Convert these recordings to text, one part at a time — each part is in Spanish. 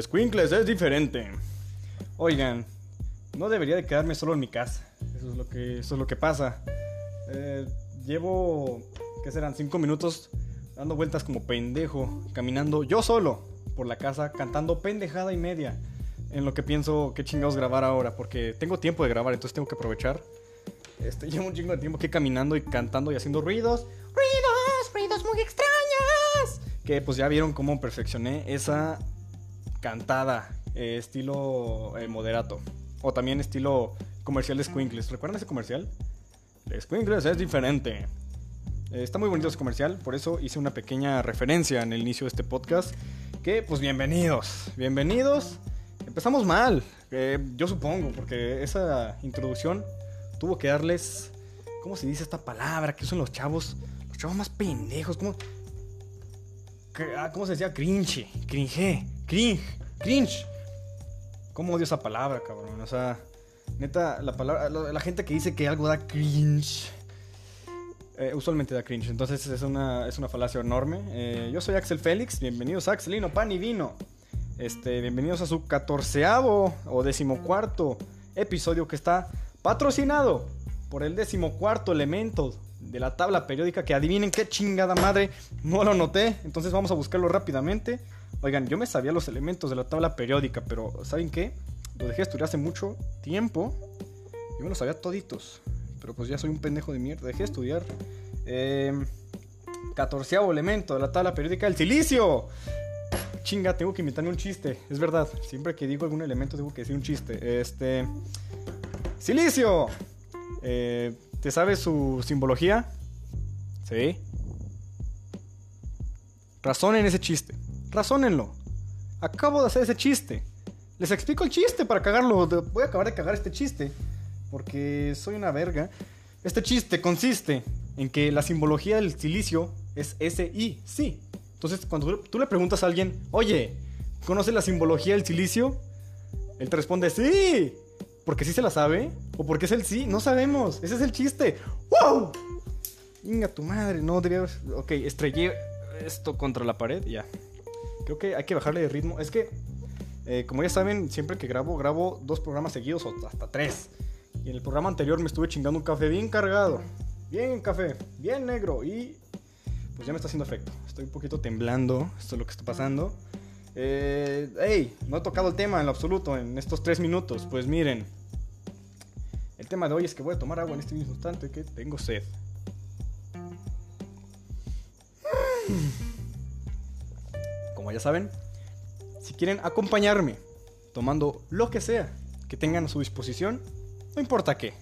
Squinkles es diferente. Oigan, no debería de quedarme solo en mi casa. Eso es lo que, eso es lo que pasa. Eh, llevo, ¿qué serán? Cinco minutos dando vueltas como pendejo, caminando yo solo por la casa, cantando pendejada y media. En lo que pienso qué chingados grabar ahora, porque tengo tiempo de grabar, entonces tengo que aprovechar. Este, llevo un chingo de tiempo aquí caminando y cantando y haciendo ruidos. ¡Ruidos! ¡Ruidos muy extraños! Que pues ya vieron cómo perfeccioné esa cantada eh, estilo eh, moderato. O también estilo comercial de Squinkles. ¿Recuerdan ese comercial? De Squinkles es diferente. Eh, está muy bonito ese comercial, por eso hice una pequeña referencia en el inicio de este podcast. Que pues bienvenidos, bienvenidos. Empezamos mal, eh, yo supongo, porque esa introducción tuvo que darles, ¿cómo se dice esta palabra? Que son los chavos, los chavos más pendejos, ¿cómo? Ah, ¿Cómo se decía? Cringe, cringe, cringe, cringe. ¿Cómo odio esa palabra, cabrón? O sea, neta, la palabra, la gente que dice que algo da cringe. Eh, usualmente da cringe, entonces es una, es falacia enorme. Eh, yo soy Axel Félix, bienvenidos a Axelino Pan y Vino. Este, bienvenidos a su catorceavo o decimocuarto episodio que está patrocinado por el decimocuarto elemento de la tabla periódica que adivinen qué chingada madre, no lo noté, entonces vamos a buscarlo rápidamente. Oigan, yo me sabía los elementos de la tabla periódica, pero ¿saben qué? Lo dejé de estudiar hace mucho tiempo y me los sabía toditos. Pero pues ya soy un pendejo de mierda, dejé de estudiar. Eh, catorceavo elemento de la tabla periódica, el silicio. Chinga, tengo que inventarme un chiste, es verdad. Siempre que digo algún elemento tengo que decir un chiste. Este... Silicio. Eh, ¿Te sabes su simbología? Sí. Razonen ese chiste. Razónenlo. Acabo de hacer ese chiste. Les explico el chiste para cagarlo. Voy a acabar de cagar este chiste. Porque soy una verga. Este chiste consiste en que la simbología del silicio es SI, sí. Entonces, cuando tú le preguntas a alguien, oye, ¿conoce la simbología del silicio? Él te responde, sí. Porque sí se la sabe. O porque es el sí. No sabemos. Ese es el chiste. ¡Wow! Venga, tu madre. No debería. Ok, estrellé esto contra la pared. Ya. Creo que hay que bajarle de ritmo. Es que, eh, como ya saben, siempre que grabo, grabo dos programas seguidos o hasta tres. Y en el programa anterior me estuve chingando un café bien cargado. Bien café. Bien negro. Y pues ya me está haciendo efecto. Estoy un poquito temblando. Esto es lo que está pasando. Eh, hey, no he tocado el tema en lo absoluto en estos tres minutos. Pues miren, el tema de hoy es que voy a tomar agua en este mismo instante que tengo sed. Ya saben, si quieren acompañarme tomando lo que sea que tengan a su disposición, no importa qué,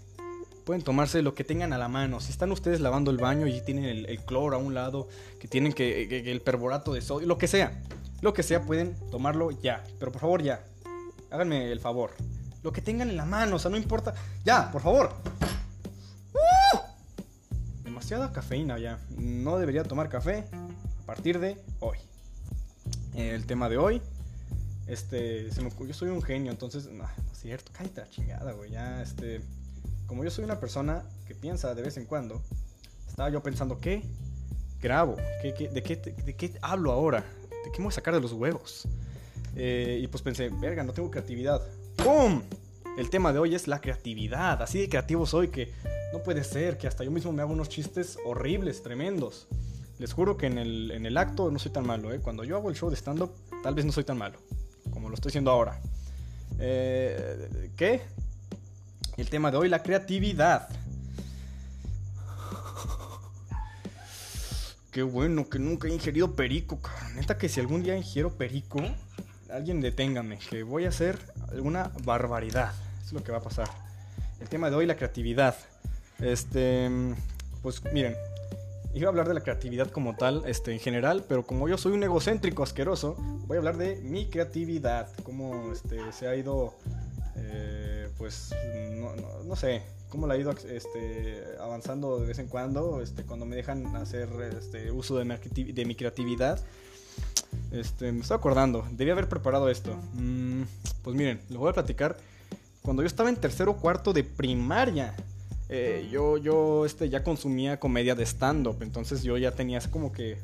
pueden tomarse lo que tengan a la mano. Si están ustedes lavando el baño y tienen el, cloro a un lado, que tienen que, que, el perborato de sodio, lo que sea, lo que sea, pueden tomarlo ya. Pero por favor, ya. Háganme el favor. Lo que tengan en la mano, o sea, no importa. Ya, por favor. ¡Uh! Demasiada cafeína ya. No debería tomar café a partir de hoy. El tema de hoy. Este, yo soy un genio, entonces, no, es cierto, cállate la chingada, güey. Ya, este, como yo soy una persona que piensa de vez en cuando, estaba yo pensando, ¿qué grabo? ¿Qué, qué, de, qué, ¿De qué hablo ahora? ¿De qué me voy a sacar de los huevos? Eh, y pues pensé, verga, no tengo creatividad. ¡Pum! El tema de hoy es la creatividad. Así de creativo soy que no puede ser que hasta yo mismo me hago unos chistes horribles, tremendos. Les juro que en el, en el acto no soy tan malo, ¿eh? Cuando yo hago el show de stand-up, tal vez no soy tan malo, como lo estoy haciendo ahora. Eh, ¿Qué? El tema de hoy, la creatividad. Qué bueno que nunca he ingerido perico, cabrón. Neta que si algún día ingiero perico, alguien deténgame, que voy a hacer alguna barbaridad. Es lo que va a pasar. El tema de hoy, la creatividad. Este, pues miren, iba a hablar de la creatividad como tal, este, en general, pero como yo soy un egocéntrico asqueroso, voy a hablar de mi creatividad, cómo este, se ha ido, eh, pues, no, sé, cómo la ha ido este, avanzando de vez en cuando, este, cuando me dejan hacer este, uso de mi, creatividad. Este, me estoy acordando, debía haber preparado esto. Mm, pues miren, lo voy a platicar. Cuando yo estaba en tercero cuarto de primaria, eh, yo, yo este, ya consumía comedia de stand-up, entonces yo ya tenía como que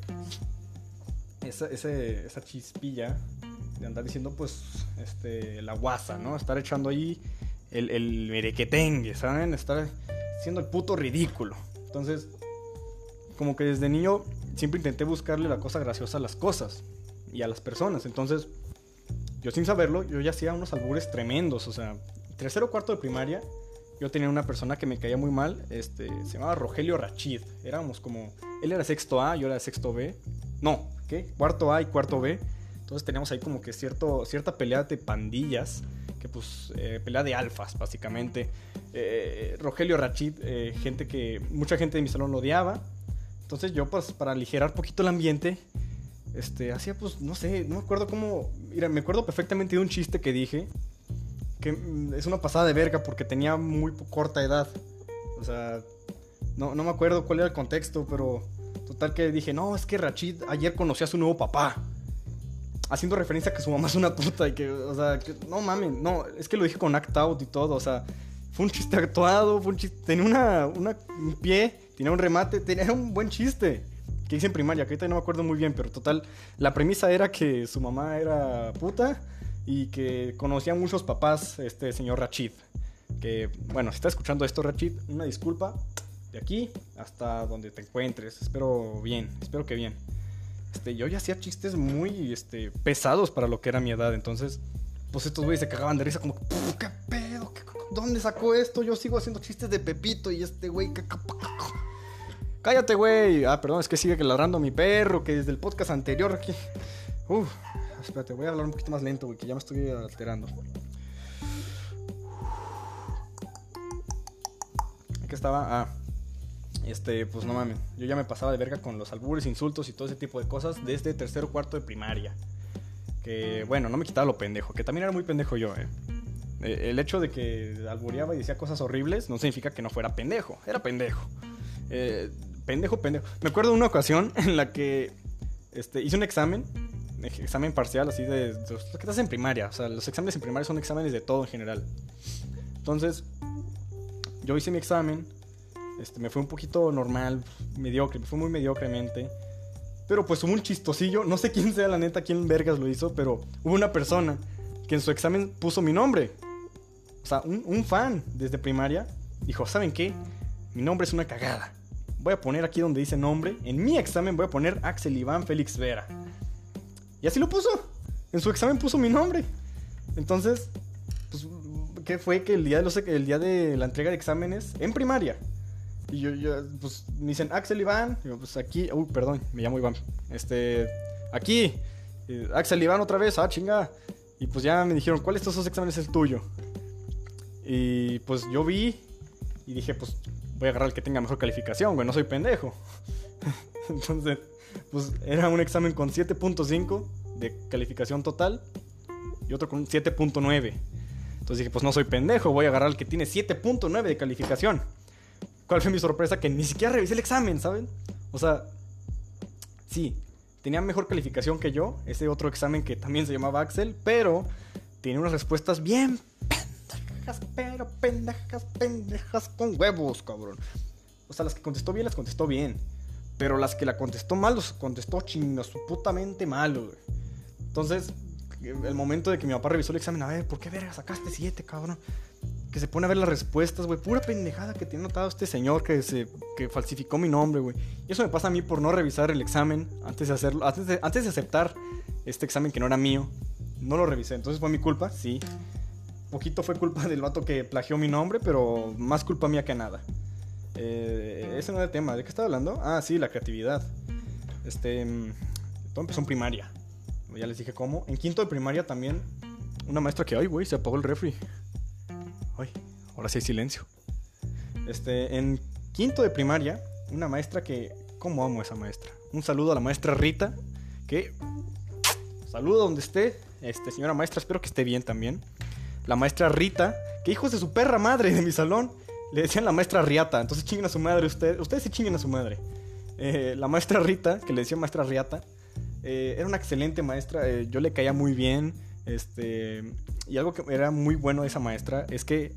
esa, esa chispilla de andar diciendo, pues, este, la guasa, ¿no? Estar echando ahí el, el merequetengue, ¿saben? Estar siendo el puto ridículo. Entonces, como que desde niño siempre intenté buscarle la cosa graciosa a las cosas y a las personas. Entonces, yo sin saberlo, yo ya hacía unos albures tremendos. O sea, tercero cuarto de primaria, yo tenía una persona que me caía muy mal. Este, se llamaba Rogelio Rachid. Éramos como. Él era sexto A, yo era sexto B. No, ¿qué? Cuarto A y cuarto B. Entonces teníamos ahí como que cierto, cierta pelea de pandillas. Que pues, eh, pelea de alfas, básicamente. Eh, Rogelio Rachid, eh, gente que. Mucha gente de mi salón lo odiaba. Entonces yo, pues, para aligerar poquito el ambiente, este, hacía, pues, no sé, no me acuerdo cómo. Mira, me acuerdo perfectamente de un chiste que dije. Es una pasada de verga porque tenía muy corta edad. O sea, no, no me acuerdo cuál era el contexto, pero total que dije, no, es que Rachid ayer conoció a su nuevo papá. Haciendo referencia a que su mamá es una puta y que, o sea, no mames, no, es que lo dije con act out y todo, o sea, fue un chiste actuado, fue un chiste, tenía una, una, un pie, tenía un remate, tenía un buen chiste que hice en primaria, que ahorita no me acuerdo muy bien, pero total, la premisa era que su mamá era puta y que conocía muchos papás, este señor Rachid. Que, bueno, si está escuchando esto, Rachid, una disculpa de aquí hasta donde te encuentres. Espero bien, espero que bien. Este, yo ya hacía chistes muy este, pesados para lo que era mi edad, entonces, pues estos güeyes se cagaban de risa como, ¿qué pedo? ¿Dónde sacó esto? Yo sigo haciendo chistes de Pepito y este güey, Cállate, güey. Ah, perdón, es que sigue ladrando mi perro, que desde el podcast anterior aquí. Uf, espérate, voy a hablar un poquito más lento, güey, que ya me estoy alterando. ¿Qué estaba? Ah. Este, pues no mames. Yo ya me pasaba de verga con los albures, insultos y todo ese tipo de cosas desde tercero cuarto de primaria. Que, bueno, no me quitaba lo pendejo, que también era muy pendejo yo, eh. eh el hecho de que albureaba y decía cosas horribles no significa que no fuera pendejo. Era pendejo. Eh, pendejo, pendejo. Me acuerdo de una ocasión en la que este, hice un examen, examen parcial, así de, lo que estás en primaria. O sea, los exámenes en primaria son exámenes de todo en general. Entonces, yo hice mi examen, este, me fue un poquito normal, mediocre, me fue muy mediocremente. Pero pues hubo un chistosillo, no sé quién sea la neta, quién vergas lo hizo, pero hubo una persona que en su examen puso mi nombre. O sea, un fan desde primaria dijo, ¿saben qué? Mi nombre es una cagada voy a poner aquí donde dice nombre. En mi examen voy a poner Axel Iván Félix Vera. Y así lo puso. En su examen puso mi nombre. Entonces, pues, ¿qué fue? Que el día de, día de la entrega de exámenes en primaria. Y yo, pues, me dicen Axel Iván. Yo, pues aquí, uy, perdón, me llamo Iván. Este, aquí, eh, Axel Iván otra vez, ah, chinga. Y pues ya me dijeron, ¿cuál de estos exámenes es el tuyo? Y pues yo vi y dije, pues voy a agarrar el que tenga mejor calificación, güey, no soy pendejo. Entonces, pues era un examen con 7.5 de calificación total y otro con 7.9. Entonces dije, pues no soy pendejo, voy a agarrar el que tiene 7.9 de calificación. ¿Cuál fue mi sorpresa? Que ni siquiera revisé el examen, ¿saben? O sea, sí, tenía mejor calificación que yo, ese otro examen que también se llamaba Axel, pero tiene unas respuestas bien pero pendejas, pendejas con huevos, cabrón. O sea, las que contestó bien, las contestó bien. Pero las que la contestó mal, los contestó chingas, putamente mal, güey. Entonces, el momento de que mi papá revisó el examen, a ver, ¿por qué verga sacaste 7, cabrón? Que se pone a ver las respuestas, güey. Pura pendejada que tiene notado este señor que, se, que falsificó mi nombre, güey. Y eso me pasa a mí por no revisar el examen antes de hacerlo, antes de, antes de aceptar este examen que no era mío. No lo revisé. Entonces fue mi culpa, sí poquito fue culpa del vato que plagió mi nombre, pero más culpa mía que nada. Eh, ese no era el tema. ¿De qué estaba hablando? Ah, sí, la creatividad. Este. Todo empezó en primaria. Ya les dije cómo. En quinto de primaria también. Una maestra que, ay, güey, se apagó el refri. Ay, ahora sí hay silencio. Este, en quinto de primaria, una maestra que. ¿Cómo amo a esa maestra? Un saludo a la maestra Rita. Que. Saludo donde esté. Este, señora maestra, espero que esté bien también la maestra Rita, que hijos de su perra madre de mi salón, le decían la maestra Riata. Entonces chinguen a su madre, ustedes, ustedes sí chinguen a su madre. Eh, la maestra Rita, que le decía maestra Riata, eh, era una excelente maestra, eh, yo le caía muy bien. Este, y algo que era muy bueno de esa maestra es que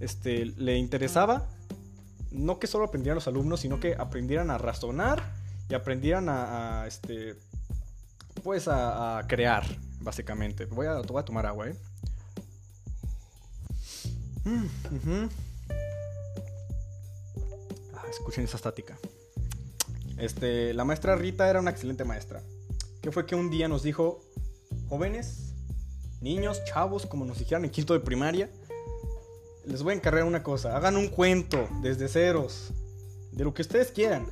este, le interesaba no que solo aprendieran los alumnos, sino que aprendieran a razonar y aprendieran a, este, pues a, crear. básicamente. Voy a, tomar agua, ¿eh? Mm, escuchen esa estática. Este, la maestra Rita era una excelente maestra. Que fue que un día nos dijo, jóvenes, niños, chavos, como nos dijeron en quinto de primaria, les voy a encargar una cosa. Hagan un cuento desde ceros, de lo que ustedes quieran,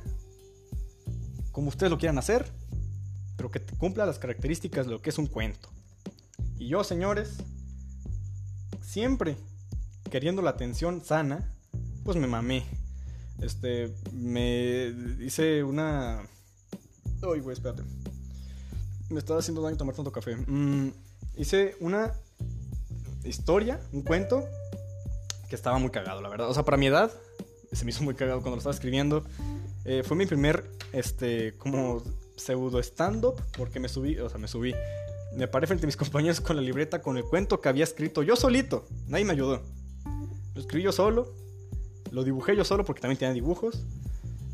como ustedes lo quieran hacer, pero que cumpla las características de lo que es un cuento. Y yo, señores, siempre queriendo la atención sana, pues me mamé. Este, me hice una... Ay, güey, espérate. Me estaba haciendo daño tomar tanto café. Mm, hice una historia, un cuento, que estaba muy cagado, la verdad. O sea, para mi edad, se me hizo muy cagado cuando lo estaba escribiendo. Eh, fue mi primer, este, como pseudo stand-up, porque me subí, o sea, me subí. Me paré frente a mis compañeros con la libreta, con el cuento que había escrito yo solito. Nadie me ayudó. Lo escribí yo solo. Lo dibujé yo solo porque también tenía dibujos.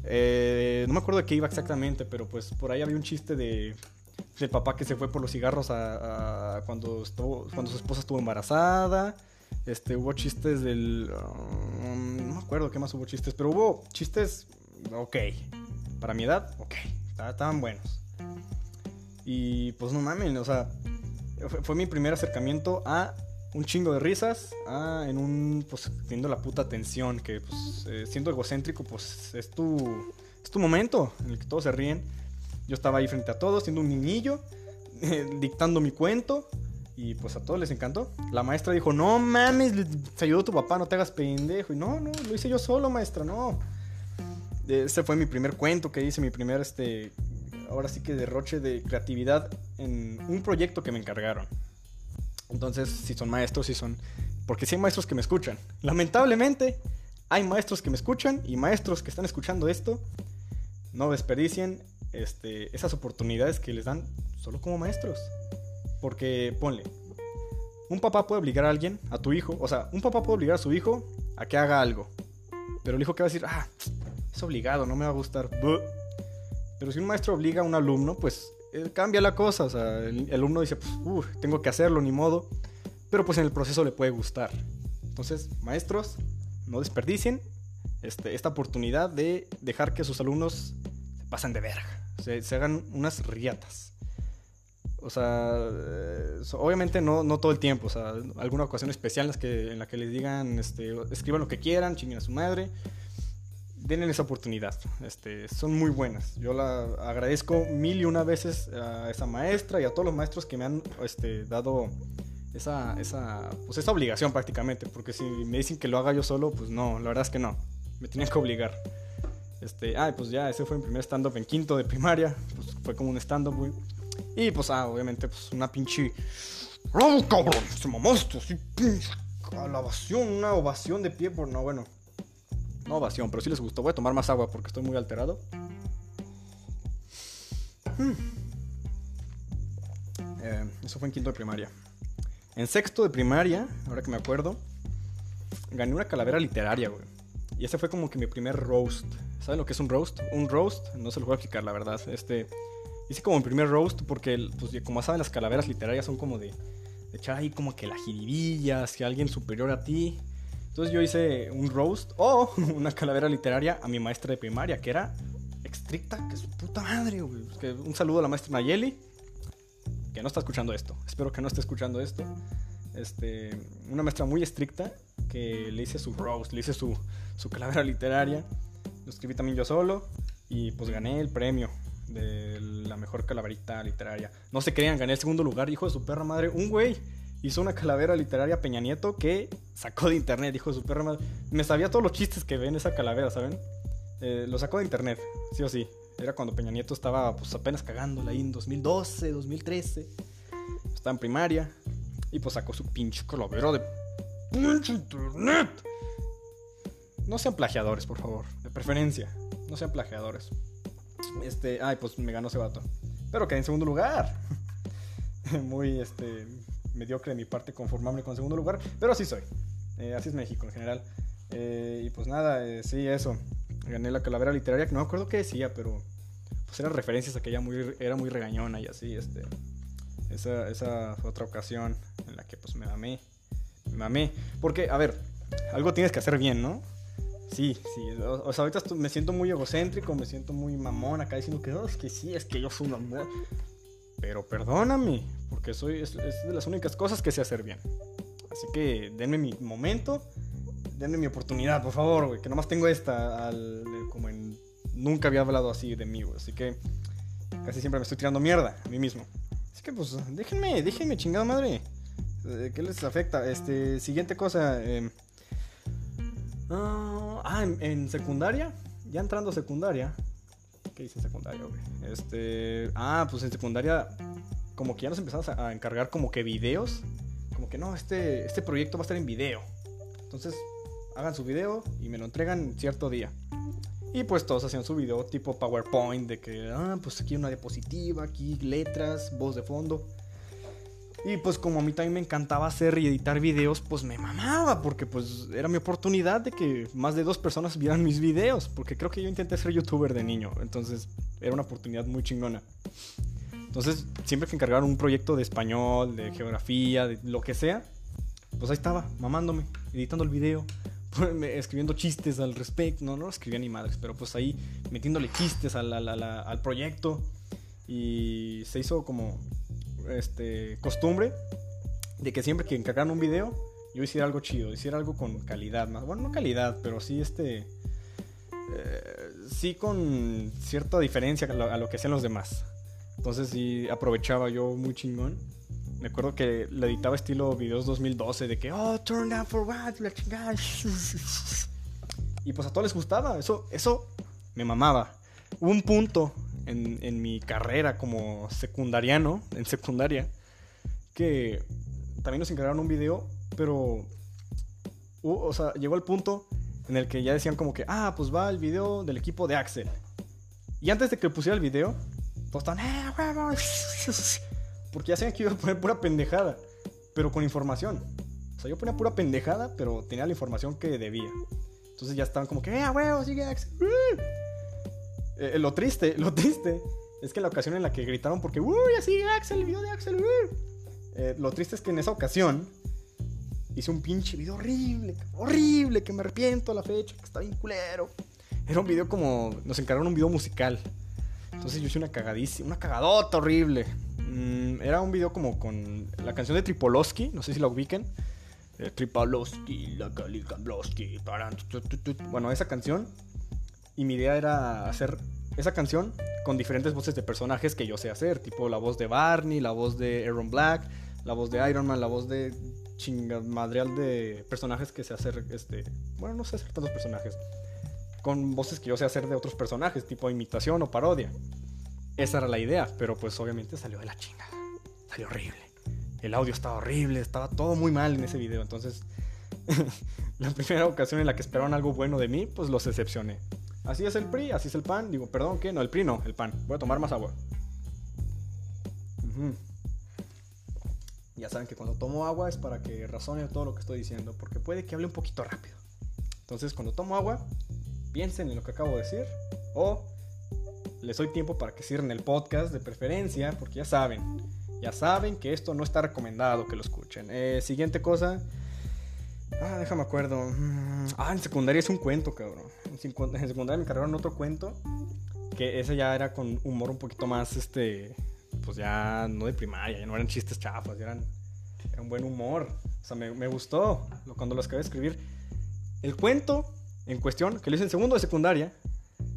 Eh, no me acuerdo de qué iba exactamente, pero pues por ahí había un chiste de del papá que se fue por los cigarros a, cuando, cuando su esposa estuvo embarazada. Este, hubo chistes del... Um, no me acuerdo qué más hubo chistes, pero hubo chistes ok. Para mi edad, ok. Estaban buenos. Y pues no mames, o sea, fue, mi primer acercamiento a un chingo de risas, a en un, pues teniendo la puta atención, que pues eh, siendo egocéntrico, pues es tu, es tu momento en el que todos se ríen. Yo estaba ahí frente a todos, siendo un niñillo, dictando mi cuento, y pues a todos les encantó. La maestra dijo, no mames, te ayudó tu papá, no te hagas pendejo. Y no, no, lo hice yo solo, maestra, no. Ese fue mi primer cuento que hice, mi primer, este, ahora sí que derroche de creatividad en un proyecto que me encargaron. Entonces, si son maestros, si son... Porque si hay maestros que me escuchan. Lamentablemente, hay maestros que me escuchan y maestros que están escuchando esto. No desperdicien este, esas oportunidades que les dan solo como maestros. Porque ponle, un papá puede obligar a alguien, a tu hijo, o sea, un papá puede obligar a su hijo a que haga algo. Pero el hijo que va a decir, ah, es obligado, no me va a gustar. Pero si un maestro obliga a un alumno, pues cambia la cosa. O sea, el, alumno dice, pues, tengo que hacerlo, ni modo. Pero pues en el proceso le puede gustar. Entonces, maestros, no desperdicien este, esta oportunidad de dejar que sus alumnos se pasen de verga. Se, se hagan unas riatas. O sea, eh, obviamente no, no todo el tiempo. O sea, alguna ocasión especial en, las que, en la que les digan, este, escriban lo que quieran, chinguen a su madre. Denle esa oportunidad. Este, son muy buenas. Yo la agradezco mil y una veces a esa maestra y a todos los maestros que me han este, dado esa, esa, pues esa obligación prácticamente. Porque si me dicen que lo haga yo solo, pues no, la verdad es que no. Me tenían que obligar. Este, ah, pues ya, ese fue mi primer stand-up en quinto de primaria. Pues fue como un stand-up, muy y pues, ah, obviamente, pues una pinche. ¡Oh, cabrón! Se mamaste, así, pinche. Una ovación de pie por. No, bueno. No ovación, pero sí les gustó. Voy a tomar más agua porque estoy muy alterado. Hmm. Eh, eso fue en quinto de primaria. En sexto de primaria, ahora que me acuerdo, gané una calavera literaria, güey. Y ese fue como que mi primer roast. ¿Saben lo que es un roast? Un roast, no se lo voy a explicar, la verdad. Este Hice como mi primer roast porque, pues, como saben, las calaveras literarias son como de, echar ahí como que la jiribilla hacia alguien superior a ti. Entonces yo hice un roast o una calavera literaria a mi maestra de primaria, que era estricta, que su puta madre, güey. un saludo a la maestra Nayeli, que no está escuchando esto. Espero que no esté escuchando esto. Este, una maestra muy estricta que le hice su roast, le hice su, su calavera literaria. Lo escribí también yo solo y pues gané el premio de la mejor calaverita literaria. No se crean, gané el segundo lugar, hijo de su perra madre. Un güey hizo una calavera literaria Peña Nieto que sacó de internet, hijo de su perra madre. Me sabía todos los chistes que ven esa calavera, ¿saben? Eh, lo sacó de internet, sí o sí. Era cuando Peña Nieto estaba pues apenas cagándola ahí en 2012, 2013. Estaba en primaria. Y pues sacó su pinche calavera de pinche internet. No sean plagiadores, por favor. De preferencia. No sean plagiadores. Este, ay, pues me ganó ese vato. Pero quedé en segundo lugar. Muy, este, mediocre de mi parte conformarme con segundo lugar. Pero así soy. Eh, así es México en general. Eh, y pues nada, eh, sí, eso. Gané la calavera literaria, que no me acuerdo qué decía, pero pues eran referencias a que ella muy, era muy regañona y así, este. Esa, esa fue otra ocasión en la que pues me mamé. Me mamé. Porque, a ver, algo tienes que hacer bien, ¿no? Sí, sí. O, sea, ahorita me siento muy egocéntrico, me siento muy mamón acá diciendo que, oh, es que sí, es que yo soy una... Pero perdóname, porque soy, es, de las únicas cosas que sé hacer bien. Así que denme mi momento, denme mi oportunidad, por favor, güey, que nomás tengo esta, al, como en... Nunca había hablado así de mí, güey, así que casi siempre me estoy tirando mierda a mí mismo. Así que pues déjenme, déjenme, chingada madre. Eh, ¿Qué les afecta? Este, siguiente cosa. Eh, ah, en, secundaria, ya entrando a secundaria. ¿Qué dice secundaria, güey? Este, ah, pues en secundaria, como que ya nos empezamos a, encargar como que videos. Como que no, este, este proyecto va a estar en video. Entonces, hagan su video y me lo entregan cierto día. Y pues todos hacían su video tipo PowerPoint de que, ah, pues aquí una diapositiva, aquí letras, voz de fondo. Y pues como a mí también me encantaba hacer y editar videos, pues me mamaba, porque pues era mi oportunidad de que más de dos personas vieran mis videos, porque creo que yo intenté ser youtuber de niño, entonces era una oportunidad muy chingona. Entonces, siempre que encargaron un proyecto de español, de geografía, de lo que sea, pues ahí estaba, mamándome, editando el video, escribiendo chistes al respecto, no, no escribía ni madres, pero pues ahí metiéndole chistes al, al, al proyecto y se hizo como este, costumbre de que siempre que encargaran un video, yo hiciera algo chido, hiciera algo con calidad, más, bueno, no calidad, pero sí este, eh, sí con cierta diferencia a lo, que hacían los demás. Entonces sí aprovechaba yo muy chingón. Me acuerdo que le editaba estilo videos 2012 de que, oh, turn down for what, la. Y pues a todos les gustaba, eso, eso me mamaba. Hubo un punto en, mi carrera como secundariano, en secundaria, que también nos encargaron un video, pero, o sea, llegó el punto en el que ya decían como que, ah, pues va el video del equipo de Axel. Y antes de que pusiera el video, todos estaban, eh, porque ya sabían que iba a poner pura pendejada, pero con información. O sea, yo ponía pura pendejada, pero tenía la información que debía. Entonces ya estaban como que, eh, huevo, sigue Axel. Eh, lo triste, lo triste es que la ocasión en la que gritaron porque, uy, así Axel, el video de Axel, eh, lo triste es que en esa ocasión hice un pinche video horrible, horrible, que me arrepiento a la fecha, que está bien culero. Era un video como, nos encargaron un video musical. Entonces yo hice una cagadísima, una cagadota horrible. Mm, era un video como con la canción de Tripolowski, no sé si la ubiquen. Eh, Tripolowski, la Bueno, esa canción y mi idea era hacer esa canción con diferentes voces de personajes que yo sé hacer, tipo la voz de Barney, la voz de Aaron Black, la voz de Iron Man, la voz de chingamadreal de personajes que sé hacer, este, bueno, no sé hacer tantos personajes, con voces que yo sé hacer de otros personajes, tipo imitación o parodia. Esa era la idea, pero pues obviamente salió de la chinga, salió horrible. El audio estaba horrible, estaba todo muy mal en ese video, entonces la primera ocasión en la que esperaron algo bueno de mí, pues los decepcioné. Así es el PRI, así es el PAN. Digo, perdón, ¿qué? No, el PRI no, el PAN. Voy a tomar más agua. Ya saben que cuando tomo agua es para que razone todo lo que estoy diciendo, porque puede que hable un poquito rápido. Entonces, cuando tomo agua, piensen en lo que acabo de decir, o les doy tiempo para que cierren el podcast de preferencia, porque ya saben, ya saben que esto no está recomendado que lo escuchen. Eh, siguiente cosa, Ah, déjame acuerdo. Mm, ah, en secundaria es un cuento, cabrón. En secundaria me cargaron otro cuento. Que ese ya era con humor un poquito más, este. Pues ya no de primaria, ya no eran chistes chafas, ya eran. Era un buen humor. O sea, me, me gustó cuando lo acabé de escribir. El cuento en cuestión, que lo hice en segundo de secundaria,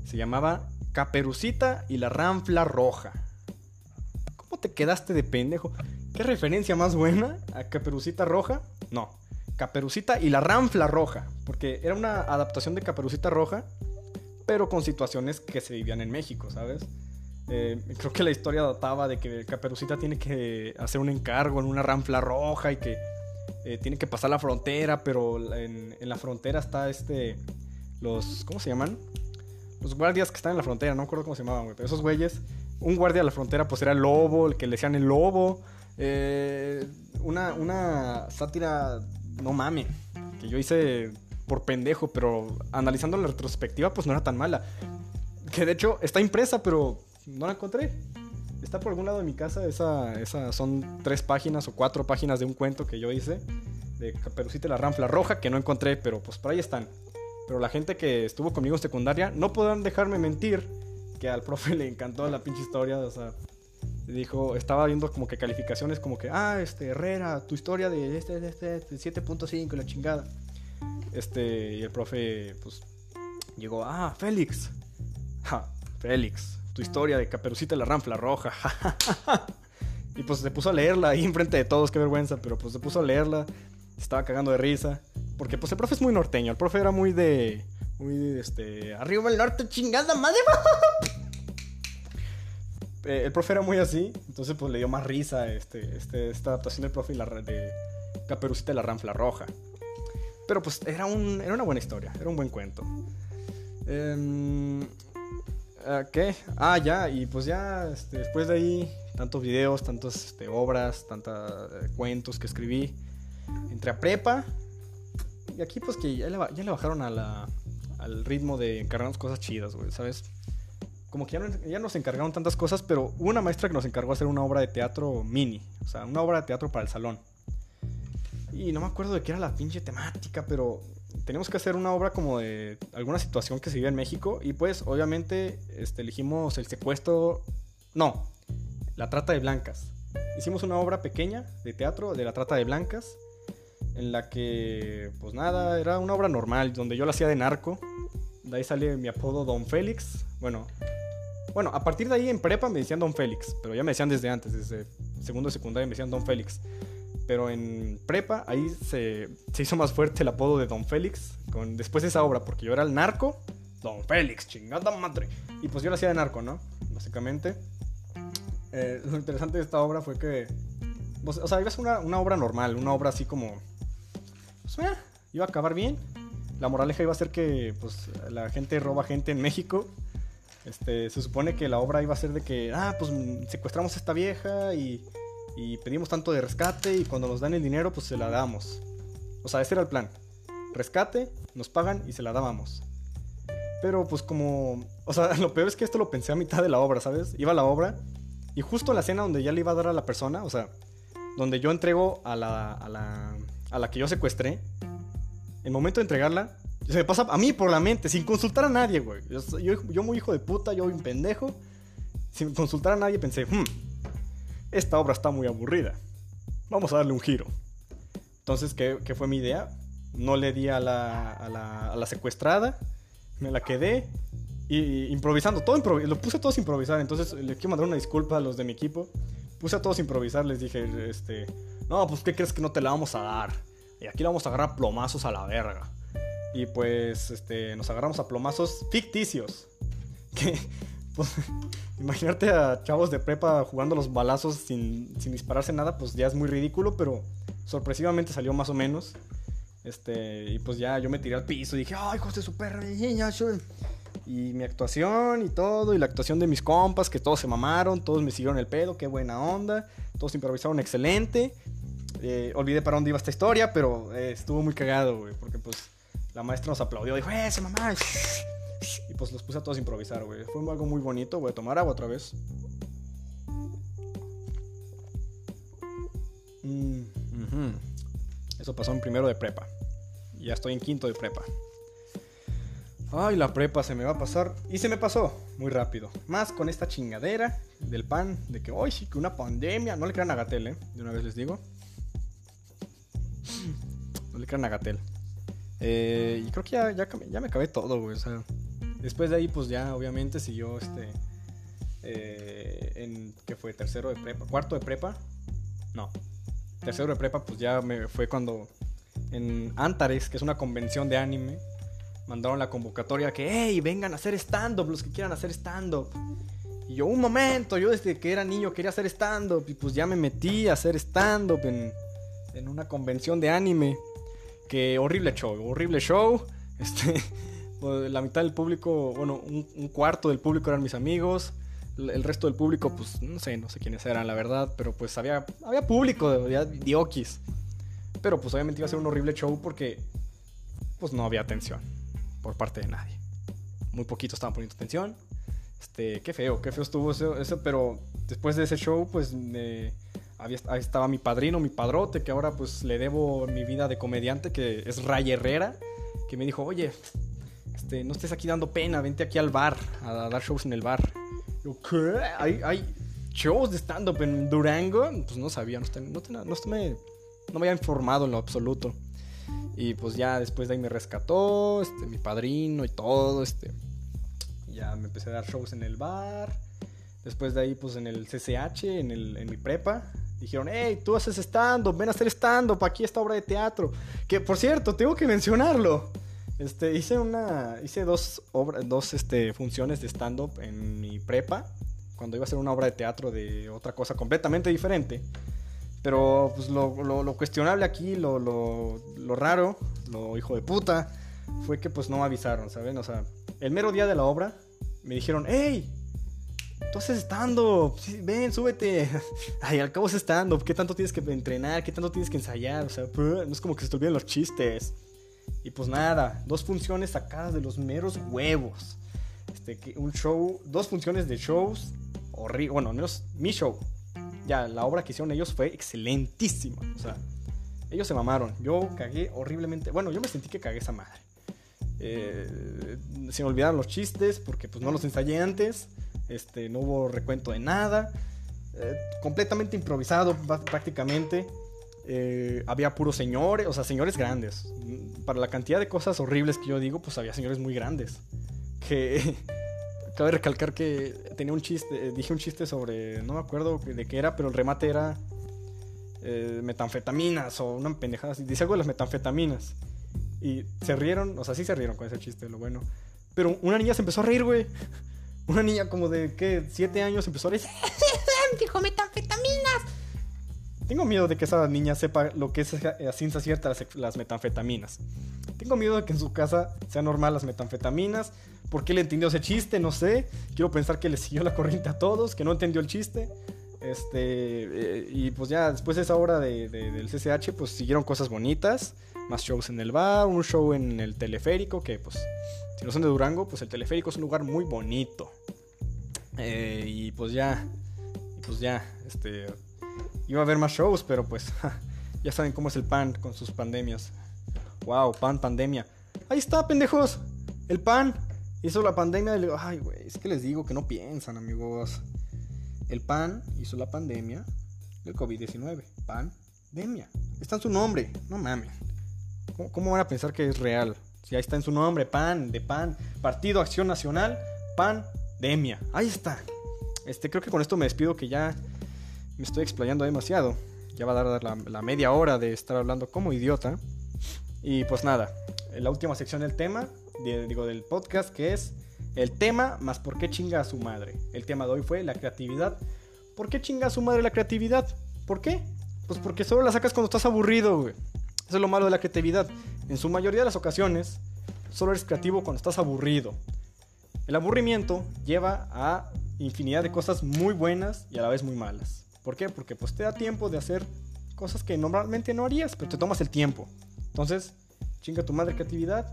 se llamaba Caperucita y la Ranfla Roja. ¿Cómo te quedaste de pendejo? ¿Qué referencia más buena a Caperucita Roja? No. Caperucita y la Ranfla Roja, porque era una adaptación de Caperucita Roja, pero con situaciones que se vivían en México, ¿sabes? Eh, creo que la historia databa de que Caperucita tiene que hacer un encargo en una Ranfla Roja y que eh, tiene que pasar la frontera, pero en, la frontera está este. Los. ¿Cómo se llaman? Los guardias que están en la frontera, no me acuerdo cómo se llamaban, güey. Pero esos güeyes. Un guardia de la frontera, pues era el lobo, el que le decían el lobo. Eh, una, una sátira no mames, que yo hice por pendejo, pero analizando la retrospectiva, pues no era tan mala. Que de hecho está impresa, pero no la encontré. está por algún lado de mi casa. Esa, esa son tres páginas o cuatro páginas de un cuento que yo hice de Caperucita y la Ranfla Roja que no encontré, pero pues por ahí están. Pero la gente que estuvo conmigo en secundaria no podrán dejarme mentir que al profe le encantó la pinche historia, o sea, dijo, estaba viendo como que calificaciones como que, ah, este, Herrera, tu historia de este, de este, 7.5 la chingada. Este, y el profe, pues, llegó, ah, Félix, Félix, tu historia de Caperucita y la Ranfla Roja, y pues se puso a leerla ahí enfrente de todos, qué vergüenza, pero pues se puso a leerla, estaba cagando de risa, porque pues el profe es muy norteño, el profe era muy de, muy de, este, arriba el norte, chingada madre. Eh, el profe era muy así, entonces pues le dio más risa este, este, esta adaptación del profe y la, de Caperucita y la Ranfla Roja. Pero pues era, un, era una buena historia, era un buen cuento. Em, ¿Qué? Ah, ya, y pues ya este, después de ahí, tantos videos, tantas este, obras, tantos eh, cuentos que escribí. Entré a prepa. Y aquí pues que ya le, bajaron a al ritmo de encargarnos cosas chidas, güey, ¿sabes? Como que ya, no, ya, nos encargaron tantas cosas, pero hubo una maestra que nos encargó hacer una obra de teatro mini, o sea, una obra de teatro para el salón. Y no me acuerdo de qué era la pinche temática, pero teníamos que hacer una obra como de alguna situación que se vive en México y pues obviamente este, elegimos el secuestro, no, la trata de blancas. Hicimos una obra pequeña de teatro de la trata de blancas en la que pues nada, era una obra normal donde yo la hacía de narco. De ahí sale mi apodo Don Félix. Bueno, bueno, a partir de ahí en prepa me decían Don Félix, pero ya me decían desde antes, desde segundo de secundaria me decían Don Félix. Pero en prepa ahí se, hizo más fuerte el apodo de Don Félix después de esa obra, porque yo era el narco, Don Félix, chingada madre. Y pues yo lo hacía de narco, ¿no? Básicamente. Eh, lo interesante de esta obra fue que. Pues, o sea, iba a una, una, obra normal, una obra así como. Pues, eh, iba a acabar bien. La moraleja iba a ser que pues, la gente roba gente en México este, se supone que la obra iba a ser de que, ah, pues secuestramos a esta vieja y, y pedimos tanto de rescate y cuando nos dan el dinero, pues se la damos. O sea, ese era el plan. Rescate, nos pagan y se la dábamos. Pero pues como... O sea, lo peor es que esto lo pensé a mitad de la obra, ¿sabes? Iba a la obra y justo la escena donde ya le iba a dar a la persona, o sea, donde yo entrego a la, a la, a la que yo secuestré, el momento de entregarla, se me pasa a mí por la mente, sin consultar a nadie, güey. Yo, muy hijo de puta, yo un pendejo. Sin consultar a nadie pensé, hmm, esta obra está muy aburrida. Vamos a darle un giro. Entonces, ¿qué, fue mi idea? No le di a la, a la, secuestrada, me la quedé y, improvisando, todo lo puse a todos a improvisar. Entonces, le quiero mandar una disculpa a los de mi equipo. Puse a todos a improvisar, les dije, este, no, pues, ¿qué crees que no te la vamos a dar? Y aquí la vamos a agarrar plomazos a la verga. Y pues este, nos agarramos a plomazos ficticios. Que, pues, imaginarte a chavos de prepa jugando los balazos sin, sin, dispararse nada, pues ya es muy ridículo, pero sorpresivamente salió más o menos. Este, y pues ya yo me tiré al piso y dije, ay, José, su perra, y mi actuación y todo, y la actuación de mis compas, que todos se mamaron, todos me siguieron el pedo, qué buena onda, todos improvisaron excelente. Eh, olvidé para dónde iba esta historia, pero eh, estuvo muy cagado, güey, porque pues la maestra nos aplaudió, dijo, ¡ese mamá! Y pues los puse a todos a improvisar, güey. Fue algo muy bonito, voy a tomar agua otra vez. Mm, Eso pasó en primero de prepa. Ya estoy en quinto de prepa. Ay, la prepa se me va a pasar. Y se me pasó muy rápido. Más con esta chingadera del pan. De que, hoy sí, que una pandemia. No le crean a Gatel, ¿eh? De una vez les digo. No le crean a Gatel. Eh, y creo que ya, ya, me acabé todo, güey. O sea, después de ahí, pues ya obviamente siguió este. Eh, en que fue tercero de prepa, cuarto de prepa. No, tercero de prepa, pues ya me fue cuando en Antares, que es una convención de anime, mandaron la convocatoria que, hey, vengan a hacer stand-up, los que quieran hacer stand-up. Y yo, un momento, yo desde que era niño quería hacer stand-up y pues ya me metí a hacer stand-up en, en una convención de anime. Que horrible show, horrible show. Este, pues, la mitad del público, bueno, un, cuarto del público eran mis amigos. El resto del público, pues no sé, no sé quiénes eran, la verdad. Pero pues había, había público, había diokis. Pero pues obviamente iba a ser un horrible show porque pues no había atención por parte de nadie. Muy poquito estaban poniendo atención. Este, qué feo, qué feo estuvo eso, eso pero después de ese show, pues ahí estaba mi padrino, mi padrote, que ahora pues le debo mi vida de comediante, que es Ray Herrera, que me dijo, oye, este, no estés aquí dando pena, vente aquí al bar, a, dar shows en el bar. Yo, ¿qué? ¿Hay, hay shows de stand-up en Durango? Pues no sabía, no, no, no, me, no me había informado en lo absoluto. Y pues ya después de ahí me rescató, este, mi padrino y todo, este. Ya me empecé a dar shows en el bar. Después de ahí, pues en el CCH, en, el, en mi prepa, dijeron, hey, tú haces stand-up, ven a hacer stand-up, aquí esta obra de teatro. Que por cierto, tengo que mencionarlo. Este, hice una, hice dos, obras, dos este, funciones de stand-up en mi prepa, cuando iba a hacer una obra de teatro de otra cosa completamente diferente. Pero pues lo, lo, cuestionable aquí, lo, lo, raro, lo hijo de puta, fue que pues no me avisaron, ¿saben? O sea, el mero día de la obra me dijeron, hey, tú haces stand-up, ven, súbete. Ay, al cabo es stand-up, ¿qué tanto tienes que entrenar? ¿Qué tanto tienes que ensayar? O sea, no es como que se te olviden los chistes. Y pues nada, dos funciones sacadas de los meros huevos. Este, un show, dos funciones de shows horrible. Bueno, al menos mi show ya la obra que hicieron ellos fue excelentísima. O sea, ellos se mamaron. Yo cagué horriblemente. Bueno, yo me sentí que cagué esa madre. Eh, se me olvidaron los chistes porque pues no los ensayé antes. Este, no hubo recuento de nada. Eh, completamente improvisado prácticamente. Eh, había puros señores, o sea, señores grandes. Para la cantidad de cosas horribles que yo digo, pues había señores muy grandes. Que Cabe recalcar que tenía un chiste, eh, dije un chiste sobre, no me acuerdo de qué era, pero el remate era metanfetaminas o una pendejada así. Dice algo de las metanfetaminas. Y se rieron, o sea, sí se rieron con ese chiste, lo bueno. Pero una niña se empezó a reír, güey. Una niña como de, ¿qué? Siete años empezó a reír. Dijo metanfetaminas. Tengo miedo de que esa niña sepa lo que es a ciencia cierta las, las metanfetaminas. Tengo miedo de que en su casa sea normal las metanfetaminas ¿Por qué le entendió ese chiste? No sé. Quiero pensar que le siguió la corriente a todos, que no entendió el chiste. Este, eh, y pues ya después de esa hora de, del CCH, pues siguieron cosas bonitas. Más shows en el bar, un show en el teleférico, que pues, si no son de Durango, pues el teleférico es un lugar muy bonito. Eh, y pues ya, y pues ya, este, iba a haber más shows, pero pues ya saben cómo es el pan con sus pandemias. Wow, pan, pandemia. Ahí está, pendejos. El pan. Hizo la pandemia y ay, güey, es que les digo que no piensan, amigos. El PAN hizo la pandemia del COVID-19. Pandemia. Está en su nombre, no mames. ¿Cómo, van a pensar que es real? Si ahí está en su nombre, PAN, de PAN, Partido Acción Nacional, pandemia. Ahí está. Este, creo que con esto me despido que ya me estoy explayando demasiado. Ya va a dar la, media hora de estar hablando como idiota. Y pues nada, la última sección del tema digo, del podcast, que es el tema más por qué chinga a su madre. El tema de hoy fue la creatividad. ¿Por qué chinga a su madre la creatividad? ¿Por qué? Pues porque solo la sacas cuando estás aburrido, güey. Eso es lo malo de la creatividad. En su mayoría de las ocasiones, solo eres creativo cuando estás aburrido. El aburrimiento lleva a infinidad de cosas muy buenas y a la vez muy malas. ¿Por qué? Porque pues te da tiempo de hacer cosas que normalmente no harías, pero te tomas el tiempo. Entonces, chinga tu madre creatividad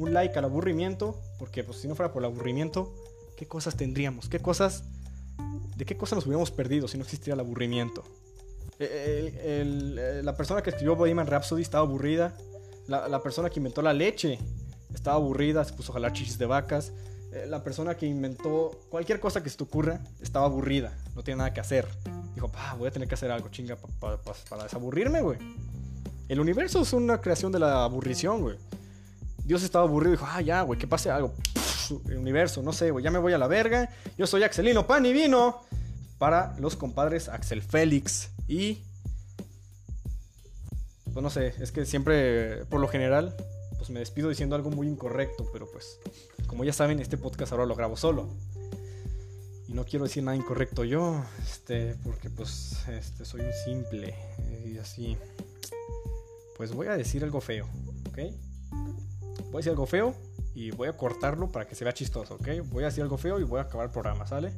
un like al aburrimiento, porque pues si no fuera por el aburrimiento, ¿qué cosas tendríamos? ¿Qué cosas, de qué cosas nos hubiéramos perdido si no existiera el aburrimiento? Eh, la persona que escribió Bohemian Rhapsody estaba aburrida, la, persona que inventó la leche estaba aburrida, se puso a jalar chichis de vacas, eh, la persona que inventó cualquier cosa que se te ocurra estaba aburrida, no tiene nada que hacer. Dijo, voy a tener que hacer algo, chinga, para desaburrirme, güey. El universo es una creación de la aburrición, güey. Dios estaba aburrido y dijo, ah, ya, güey, que pase algo. el universo, no sé, güey, ya me voy a la verga. Yo soy Axelino Pan y Vino para los compadres Axel Félix. Y. Pues no sé, es que siempre, por lo general, pues me despido diciendo algo muy incorrecto, pero pues, como ya saben, este podcast ahora lo grabo solo. Y no quiero decir nada incorrecto yo, este, porque pues, este, soy un simple. Eh, y así. Pues voy a decir algo feo, ¿ok? voy a decir algo feo y voy a cortarlo para que se vea chistoso, ¿ok? Voy a decir algo feo y voy a acabar el programa, ¿sale?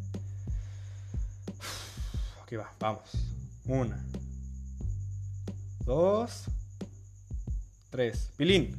Aquí va, vamos. Una. Dos. Tres. Pilín.